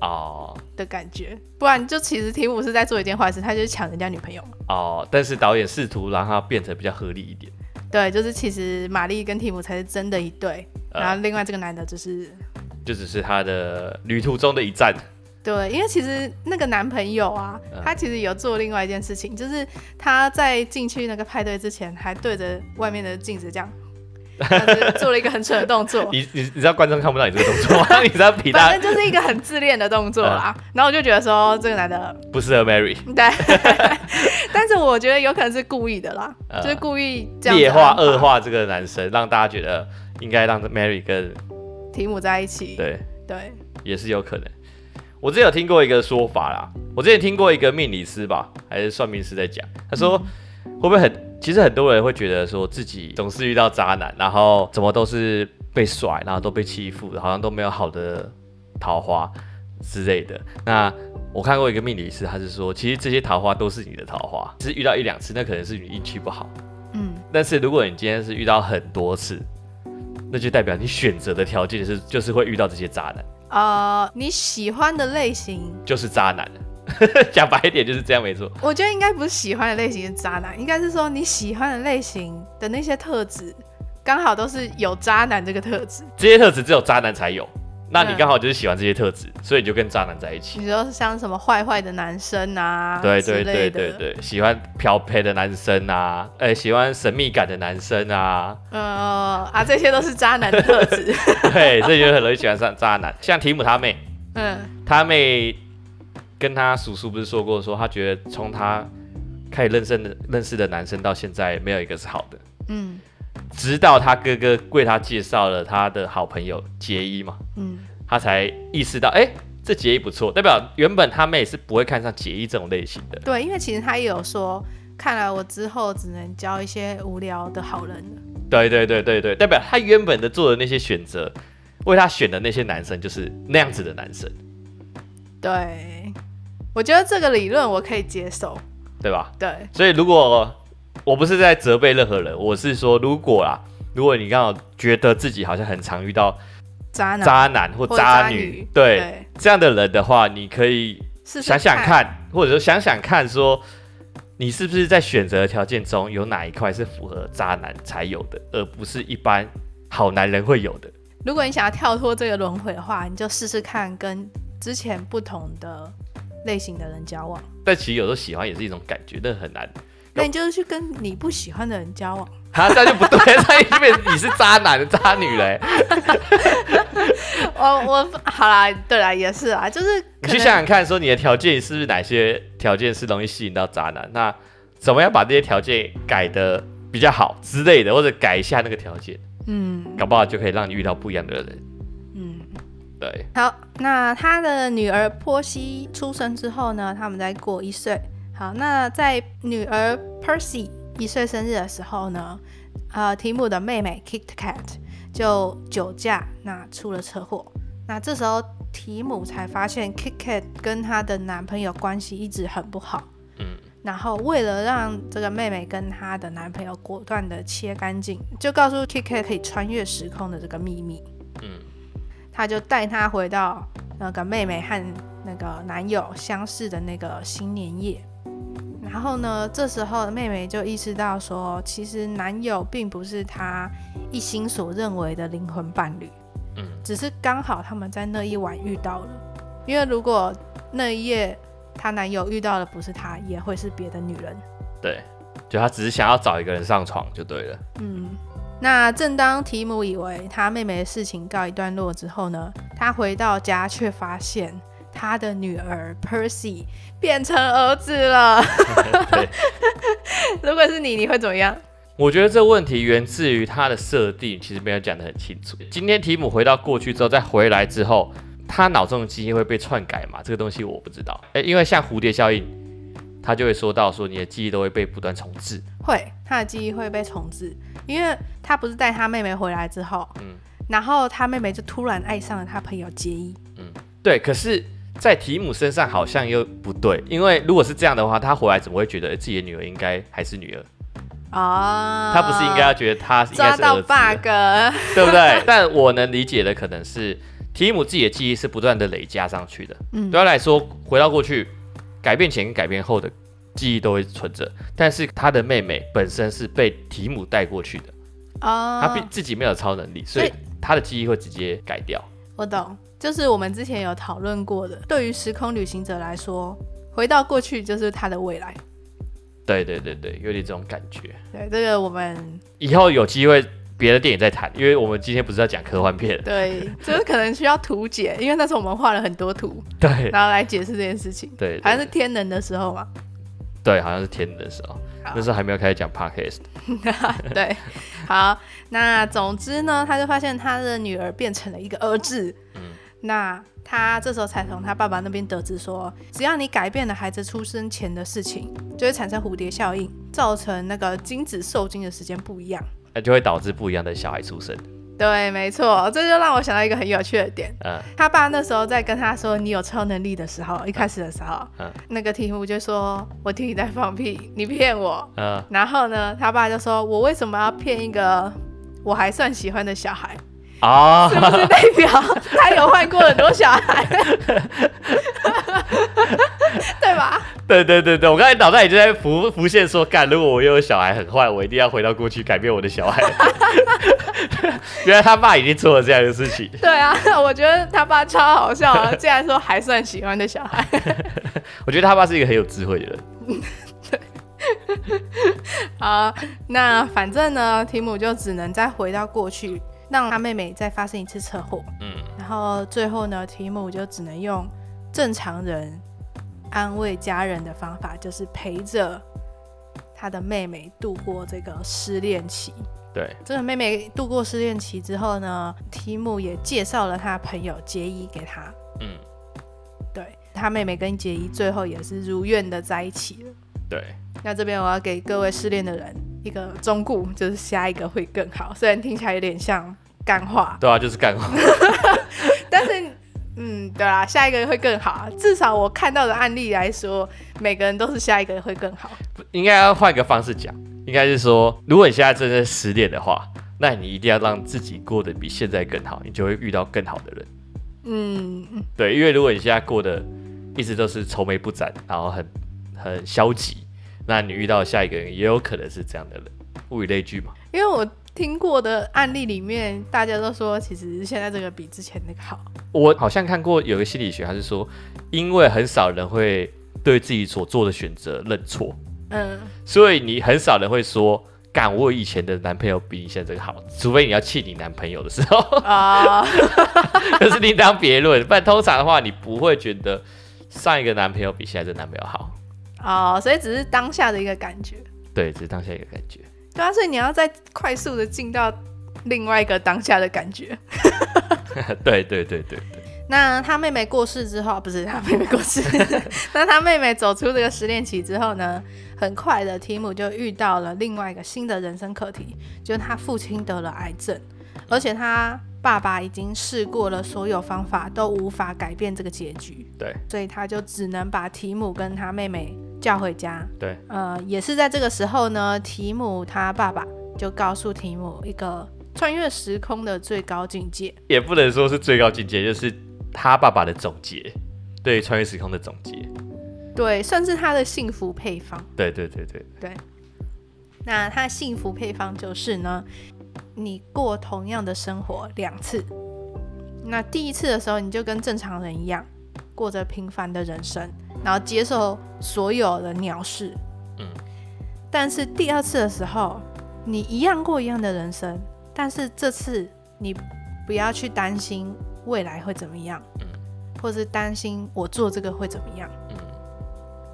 哦的感觉，不然就其实提姆是在做一件坏事，他就是抢人家女朋友
哦，但是导演试图让他变成比较合理一点。
对，就是其实玛丽跟提姆才是真的一对，呃、然后另外这个男的就是，
就只是他的旅途中的一站。
对，因为其实那个男朋友啊，呃、他其实有做另外一件事情，就是他在进去那个派对之前，还对着外面的镜子这样，做了一个很蠢的动作。
你你你知道观众看不到你这个动作吗？你知道比他
反正就是一个很自恋的动作啦。嗯、然后我就觉得说这个男的
不适合 Mary。
对，但是我觉得有可能是故意的啦，嗯、就是故意这样
劣化恶化这个男生，让大家觉得应该让 Mary 跟
提姆在一起。
对
对，
也是有可能。我之前有听过一个说法啦，我之前听过一个命理师吧，还是算命师在讲，他说、嗯、会不会很。其实很多人会觉得说自己总是遇到渣男，然后怎么都是被甩，然后都被欺负，好像都没有好的桃花之类的。那我看过一个命理师，他是说，其实这些桃花都是你的桃花，只是遇到一两次，那可能是你运气不好。嗯，但是如果你今天是遇到很多次，那就代表你选择的条件是就是会遇到这些渣男。
呃，你喜欢的类型
就是渣男。讲白一点就是这样，没错。
我觉得应该不是喜欢的类型是渣男，应该是说你喜欢的类型的那些特质，刚好都是有渣男这个特质。
这些特质只有渣男才有，那你刚好就是喜欢这些特质，嗯、所以你就跟渣男在一起。
你说像什么坏坏的男生啊？
对对对对对，喜欢漂配的男生啊，哎、欸，喜欢神秘感的男生啊，
呃啊，这些都是渣男的特质。
对，这就很容易喜欢上渣男。像提姆他妹，嗯，他妹。跟他叔叔不是说过，说他觉得从他开始认识的认识的男生到现在没有一个是好的，嗯，直到他哥哥为他介绍了他的好朋友杰伊嘛，嗯，他才意识到，哎、欸，这杰伊不错，代表原本他妹是不会看上杰伊这种类型的。
对，因为其实他也有说，看来我之后只能交一些无聊的好人了。
对对对对对，代表他原本的做的那些选择，为他选的那些男生就是那样子的男生。
对。我觉得这个理论我可以接受，
对吧？
对，
所以如果我不是在责备任何人，我是说，如果啊，如果你刚好觉得自己好像很常遇到
渣男、
渣男或渣女，对，对这样的人的话，你可以想想看，或者说想想看，说你是不是在选择条件中有哪一块是符合渣男才有的，而不是一般好男人会有的。
如果你想要跳脱这个轮回的话，你就试试看跟之前不同的。类型的人交往，
但其实有时候喜欢也是一种感觉，但很难。
那你就是去跟你不喜欢的人交往，
啊，那就不对，那因为你是渣男的渣女嘞。
我我好啦，对啦，也是啊，就是
你去想想看，说你的条件是不是哪些条件是容易吸引到渣男？那怎么样把这些条件改的比较好之类的，或者改一下那个条件，嗯，搞不好就可以让你遇到不一样的人。对，
好，那他的女儿波西出生之后呢，他们再过一岁。好，那在女儿 Percy 一岁生日的时候呢，呃，提姆的妹妹 Kit Kat 就酒驾，那出了车祸。那这时候提姆才发现 Kit Kat 跟她的男朋友关系一直很不好。嗯，然后为了让这个妹妹跟她的男朋友果断的切干净，就告诉 Kit Kat 可以穿越时空的这个秘密。嗯。他就带她回到那个妹妹和那个男友相识的那个新年夜，然后呢，这时候妹妹就意识到说，其实男友并不是她一心所认为的灵魂伴侣，嗯，只是刚好他们在那一晚遇到了，因为如果那一夜她男友遇到的不是她，也会是别的女人，
对，就她只是想要找一个人上床就对了，
嗯。那正当提姆以为他妹妹的事情告一段落之后呢，他回到家却发现他的女儿 Percy 变成儿子了。对如果是你，你会怎么样？
我觉得这问题源自于他的设定，其实没有讲得很清楚。今天提姆回到过去之后，再回来之后，他脑中的记忆会被篡改吗？这个东西我不知道。诶，因为像蝴蝶效应，他就会说到说你的记忆都会被不断重置。
会，他的记忆会被重置。因为他不是带他妹妹回来之后，嗯，然后他妹妹就突然爱上了他朋友杰伊，
嗯，对。可是，在提姆身上好像又不对，因为如果是这样的话，他回来怎么会觉得自己的女儿应该还是女儿？哦，他不是应该要觉得他应该是儿子？抓到
bug，
对不对？但我能理解的可能是提姆自己的记忆是不断的累加上去的，嗯，对他来说，回到过去，改变前跟改变后的。记忆都会存着，但是他的妹妹本身是被提姆带过去的，哦，他自己没有超能力，所以他的记忆会直接改掉。
我懂，就是我们之前有讨论过的，对于时空旅行者来说，回到过去就是他的未来。对
对对对，有点这种感觉。
对，这个我们
以后有机会别别的电影再谈，因为我们今天不是要讲科幻片。
对，就是可能需要图解，因为那时候我们画了很多图，
对，
然后来解释这件事情。
对，对，对，
好像是天能的时候嘛。
对，好像是天能的时候，那时候还没有开始讲 podcast。
对，好，那总之呢，他就发现他的女儿变成了一个儿子。嗯，那他这时候才从他爸爸那边得知说，只要你改变了孩子出生前的事情，就会产生蝴蝶效应，造成那个精子受精的时间不一样，
那就会导致不一样的小孩出生。
对，没错，这就让我想到一个很有趣的点。嗯，他爸那时候在跟他说你有超能力的时候，一开始的时候，嗯，那个提姆就说：“我听你在放屁，你骗我。”嗯，然后呢，他爸就说：“我为什么要骗一个我还算喜欢的小孩？啊，是不是代表他有换过很多小孩？对？”
对对对对，我刚才脑袋已经在浮浮现说，干，如果我又有小孩很坏，我一定要回到过去改变我的小孩。原来他爸已经做了这样的事情。
对啊，我觉得他爸超好笑啊，竟然说还算喜欢的小孩。
我觉得他爸是一个很有智慧的人。
对。好，那反正呢，提姆就只能再回到过去，让他妹妹再发生一次车祸。嗯。然后最后呢，提姆就只能用正常人。安慰家人的方法就是陪着他的妹妹度过这个失恋期。
对，
这个妹妹度过失恋期之后呢，提姆也介绍了他朋友杰伊给他。嗯，对，他妹妹跟杰伊最后也是如愿的在一起了。
对，
那这边我要给各位失恋的人一个忠告，就是下一个会更好。虽然听起来有点像干话。
对啊，就是干话。
但是。嗯，对啦，下一个会更好。至少我看到的案例来说，每个人都是下一个会更好。
应该要换个方式讲，应该是说，如果你现在正在失恋的话，那你一定要让自己过得比现在更好，你就会遇到更好的人。嗯，对，因为如果你现在过得一直都是愁眉不展，然后很很消极，那你遇到下一个人也有可能是这样的人。物以类聚嘛。
因为我。听过的案例里面，大家都说其实现在这个比之前那个好。
我好像看过有个心理学，还是说，因为很少人会对自己所做的选择认错，嗯，所以你很少人会说，干我以前的男朋友比你现在这个好，除非你要气你男朋友的时候啊，可是另当别论。不然通常的话，你不会觉得上一个男朋友比现在这个男朋友好。
哦，所以只是当下的一个感觉。
对，只是当下一个感觉。
对啊，所以你要再快速的进到另外一个当下的感觉。
对对对对对。
那他妹妹过世之后，不是他妹妹过世，那他妹妹走出这个失恋期之后呢，很快的提姆就遇到了另外一个新的人生课题，就是他父亲得了癌症，而且他爸爸已经试过了所有方法，都无法改变这个结局。
对，
所以他就只能把提姆跟他妹妹。叫回家，
对，
呃，也是在这个时候呢，提姆他爸爸就告诉提姆一个穿越时空的最高境界，
也不能说是最高境界，就是他爸爸的总结，对，穿越时空的总结，
对，算是他的幸福配方，
对对对对
对。那他幸福配方就是呢，你过同样的生活两次，那第一次的时候你就跟正常人一样，过着平凡的人生。然后接受所有的鸟事，嗯，但是第二次的时候，你一样过一样的人生，但是这次你不要去担心未来会怎么样，嗯，或是担心我做这个会怎么样，嗯，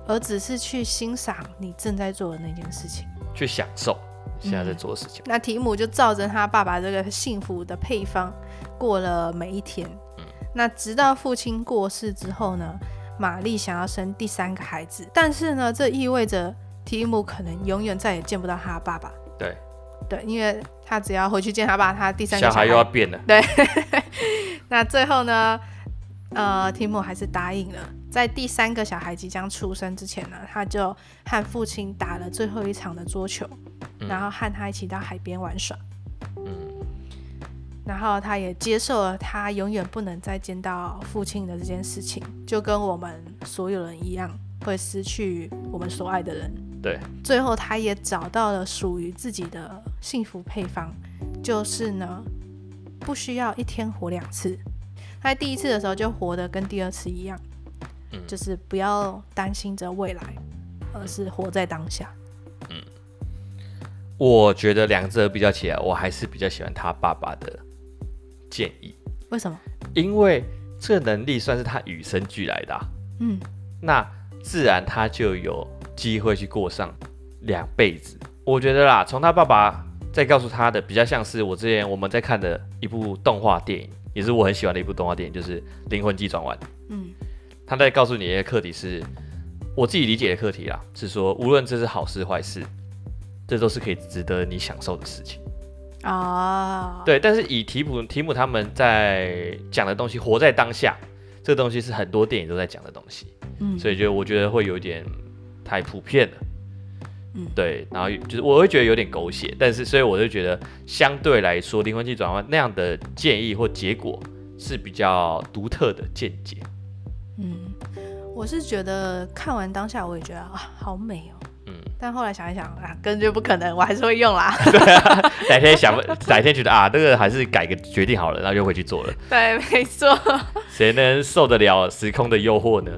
而只是去欣赏你正在做的那件事情，
去享受现在在做的事情。
嗯，那提姆就照着他爸爸这个幸福的配方过了每一天，嗯，那直到父亲过世之后呢，玛丽想要生第三个孩子，但是呢，这意味着提姆可能永远再也见不到他的爸爸。
对，
对，因为他只要回去见他爸，他第三个
小孩又要变了。
对，那最后呢，呃，提姆还是答应了，在第三个小孩即将出生之前呢，他就和父亲打了最后一场的桌球，嗯、然后和他一起到海边玩耍。然后他也接受了他永远不能再见到父亲的这件事情，就跟我们所有人一样，会失去我们所爱的人。
对，
最后他也找到了属于自己的幸福配方，就是呢，不需要一天活两次。他在第一次的时候就活得跟第二次一样，嗯，就是不要担心着未来，而是活在当下。
我觉得两者比较起来，我还是比较喜欢他爸爸的建议。
为什么？
因为这个能力算是他与生俱来的啊。
嗯，
那自然他就有机会去过上两辈子。我觉得啦，从他爸爸再告诉他的，比较像是我之前我们在看的一部动画电影，也是我很喜欢的一部动画电影，就是《灵魂急转弯》。
嗯，
他在告诉你一个课题是，我自己理解的课题啦，是说无论这是好事坏事。这都是可以值得你享受的事情
啊，oh.
对。但是以提普提姆他们在讲的东西，活在当下，这个东西是很多电影都在讲的东西，嗯，所以就我觉得会有点太普遍了，嗯，对。然后就是我会觉得有点狗血，但是所以我就觉得相对来说，灵魂急转换那样的建议或结果是比较独特的见解。
嗯，我是觉得看完当下，我也觉得啊，好美哦。但后来想一想啊，根本就不可能，我还是会用啦。
对啊，哪天想，哪天觉得啊，这个还是改个决定好了，然后就回去做了。
对，没错。
谁能受得了时空的诱惑呢？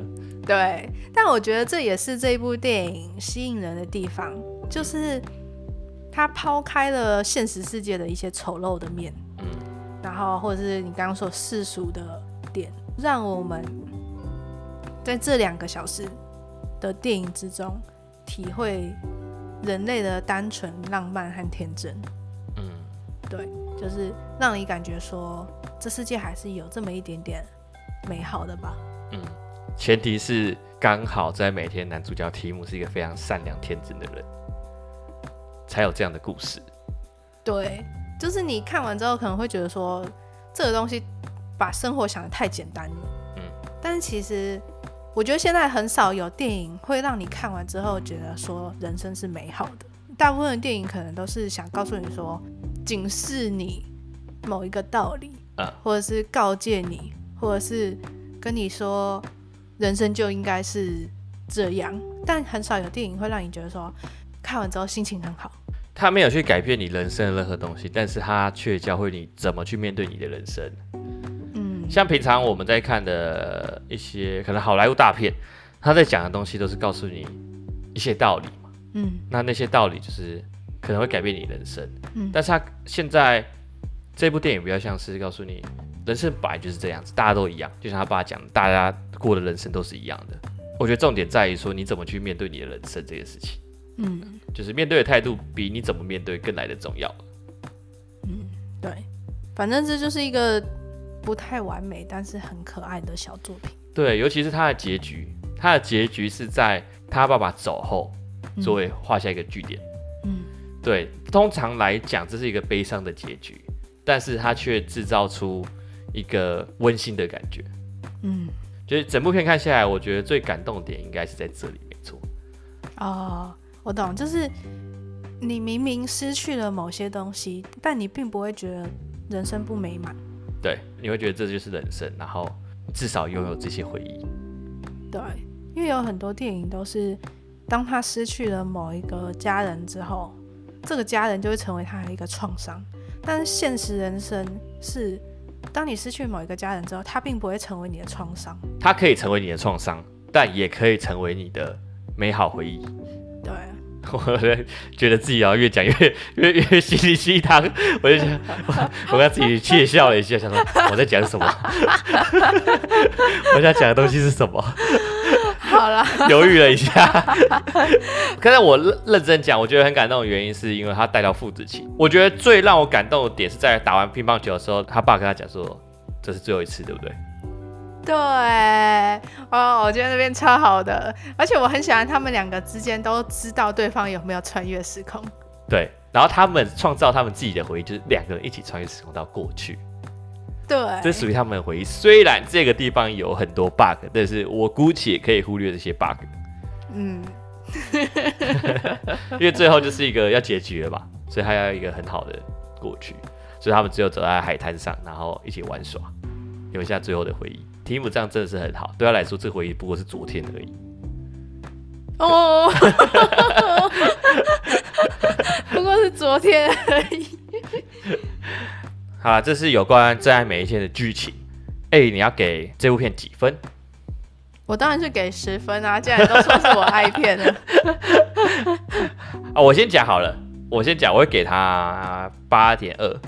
对，但我觉得这也是这一部电影吸引人的地方，就是它抛开了现实世界的一些丑陋的面，嗯，然后或者是你刚刚说世俗的点，让我们在这两个小时的电影之中。体会人类的单纯、浪漫和天真，嗯，对，就是让你感觉说，这世界还是有这么一点点美好的吧。
嗯，前提是刚好在每天男主角提姆是一个非常善良天真的人，才有这样的故事。
对，就是你看完之后可能会觉得说，这个东西把生活想得太简单了。嗯，但是其实。我觉得现在很少有电影会让你看完之后觉得说人生是美好的。大部分的电影可能都是想告诉你说，警示你某一个道理，或者是告诫你，或者是跟你说人生就应该是这样。但很少有电影会让你觉得说看完之后心情很好。
他没有去改变你人生的任何东西，但是他却教会你怎么去面对你的人生。像平常我们在看的一些可能好莱坞大片，他在讲的东西都是告诉你一些道理嘛，嗯，那那些道理就是可能会改变你人生，嗯，但是他现在这部电影比较像是告诉你，人生本来就是这样子，大家都一样，就像他爸讲，大家过的人生都是一样的。我觉得重点在于说你怎么去面对你的人生这件事情，嗯，就是面对的态度比你怎么面对更来的重要。
嗯，对，反正这就是一个。不太完美，但是很可爱的小作品。
对，尤其是他的结局，他的结局是在他爸爸走后，作为画下一个句点。嗯，对，通常来讲这是一个悲伤的结局，但是他却制造出一个温馨的感觉。嗯，就是整部片看下来，我觉得最感动的点应该是在这里，没错。
哦，我懂，就是你明明失去了某些东西，但你并不会觉得人生不美满。
对，你会觉得这就是人生，然后至少拥有这些回忆。
对，因为有很多电影都是，当他失去了某一个家人之后，这个家人就会成为他的一个创伤。但是现实人生是，当你失去某一个家人之后，他并不会成为你的创伤。
他可以成为你的创伤，但也可以成为你的美好回忆。
对。
我觉得自己要越讲越越越心灵鸡汤，我就想，我刚自己窃笑了一下，想说我在讲什么？我想讲的东西是什么？
好了，
犹豫了一下。刚才我认认真讲，我觉得很感动的原因是因为他带到父子情。我觉得最让我感动的点是在打完乒乓球的时候，他爸跟他讲说，这是最后一次，对不对？
对，哦，我觉得那边超好的，而且我很喜欢他们两个之间都知道对方有没有穿越时空。
对，然后他们创造他们自己的回忆，就是两个人一起穿越时空到过去。
对，
这属于他们的回忆。虽然这个地方有很多 bug，但是我姑且可以忽略这些 bug。嗯，因为最后就是一个要结局了吧，所以他要一个很好的过去，所以他们只有走在海滩上，然后一起玩耍，留下最后的回忆。提姆这样真的是很好，对他来说，这回忆不过是昨天而已。
哦，不过是昨天而已。
好了，这是有关《真爱每一天》的剧情。哎、欸，你要给这部片几分？
我当然是给十分啊！既然都说是我爱片了。
啊，我先讲好了，我先讲，我会给他八点二。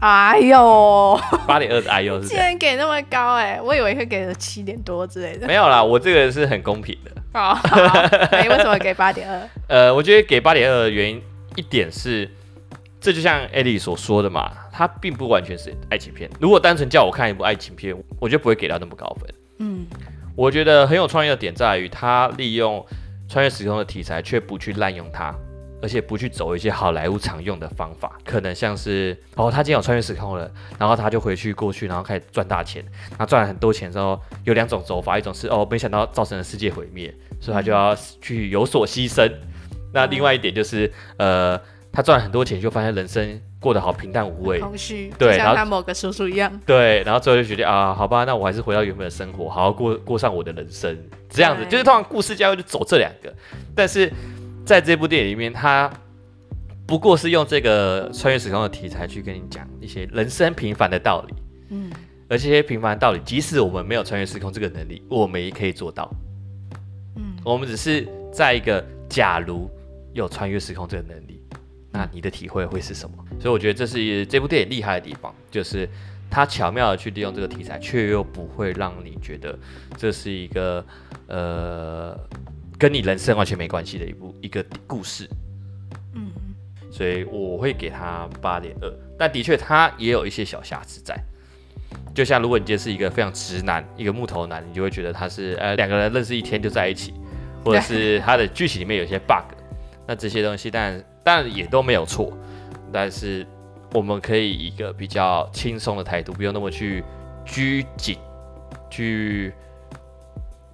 哎呦，
八点二的哎呦，是竟
然给那么高哎、欸，我以为会给个七点多之类的。
没有啦，我这个人是很公平的。
哦，哎，为什么给八点二？
呃，我觉得给八点二的原因一点是，这就像艾莉所说的嘛，它并不完全是爱情片。如果单纯叫我看一部爱情片，我就不会给到那么高分。嗯，我觉得很有创意的点在于，他利用穿越时空的题材，却不去滥用它。而且不去走一些好莱坞常用的方法，可能像是哦，他今天有穿越时空了，然后他就回去过去，然后开始赚大钱。他赚了很多钱之后，有两种走法，一种是哦，没想到造成了世界毁灭，所以他就要去有所牺牲。那另外一点就是，呃，他赚了很多钱，就发现人生过得好平淡无味，
空虚，
对，
像他某个叔叔一样，
对，然后最后就决定啊，好吧，那我还是回到原本的生活，好好过过上我的人生，这样子，就是通常故事架构就走这两个，但是。在这部电影里面，他不过是用这个穿越时空的题材去跟你讲一些人生平凡的道理，嗯，而这些平凡的道理，即使我们没有穿越时空这个能力，我们也可以做到，嗯，我们只是在一个假如有穿越时空这个能力，那你的体会会是什么？所以我觉得这是这部电影厉害的地方，就是他巧妙的去利用这个题材，却又不会让你觉得这是一个呃。跟你人生完全没关系的一部一个故事，嗯，所以我会给他八点二，但的确他也有一些小瑕疵在，就像如果你今天是一个非常直男，一个木头男，你就会觉得他是呃两个人认识一天就在一起，或者是他的剧情里面有些 bug，那这些东西当然当然也都没有错，但是我们可以以一个比较轻松的态度，不用那么去拘谨、去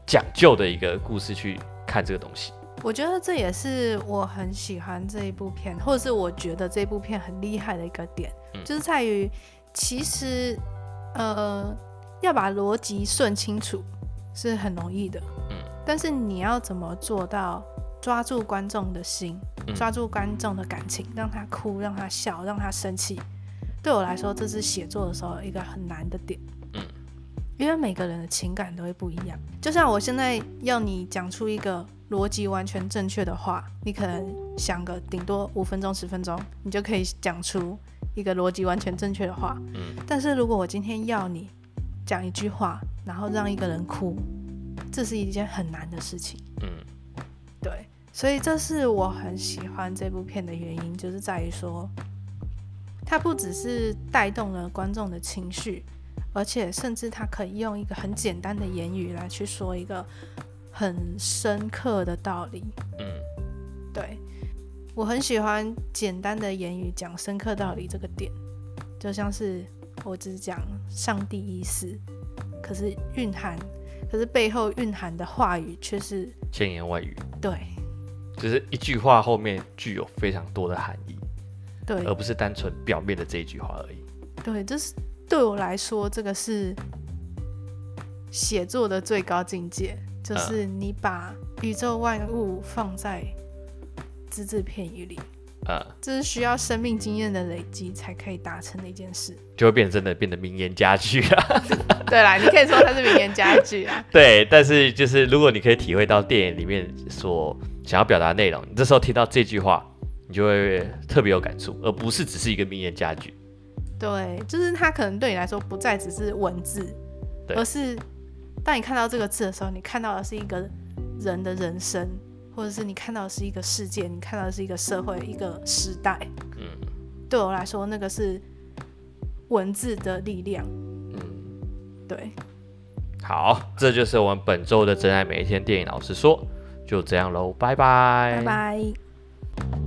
讲究的一个故事去。看这个东西，
我觉得这也是我很喜欢这一部片，或者是我觉得这部片很厉害的一个点，嗯、就是在于其实呃要把逻辑顺清楚是很容易的，嗯，但是你要怎么做到抓住观众的心，抓住观众的感情，让他哭，让他笑，让他生气，对我来说这是写作的时候一个很难的点。因为每个人的情感都会不一样，就像我现在要你讲出一个逻辑完全正确的话，你可能想个顶多五分钟、十分钟，你就可以讲出一个逻辑完全正确的话。嗯。但是如果我今天要你讲一句话，然后让一个人哭，这是一件很难的事情。嗯。对，所以这是我很喜欢这部片的原因，就是在于说，它不只是带动了观众的情绪。而且，甚至他可以用一个很简单的言语来去说一个很深刻的道理。嗯，对，我很喜欢简单的言语讲深刻道理这个点，就像是我只讲上帝意思，可是蕴含，可是背后蕴含的话语却是
千言万语。
对，
就是一句话后面具有非常多的含义。
对，
而不是单纯表面的这一句话而已。
对，这是。对我来说，这个是写作的最高境界，就是你把宇宙万物放在只字片语里，呃，这是需要生命经验的累积才可以达成的一件事，
就会变成真的变得名言佳句了。
对啦，你可以说它是名言佳句啊。
对，但是就是如果你可以体会到电影里面所想要表达内容，你这时候听到这句话，你就会特别有感触，而不是只是一个名言佳句。
对，就是它可能对你来说不再只是文字，而是当你看到这个字的时候，你看到的是一个人的人生，或者是你看到的是一个世界，你看到的是一个社会、一个时代。嗯，对我来说，那个是文字的力量。嗯，对。
好，这就是我们本周的真爱每一天电影老师说，就这样喽，拜拜，
拜拜。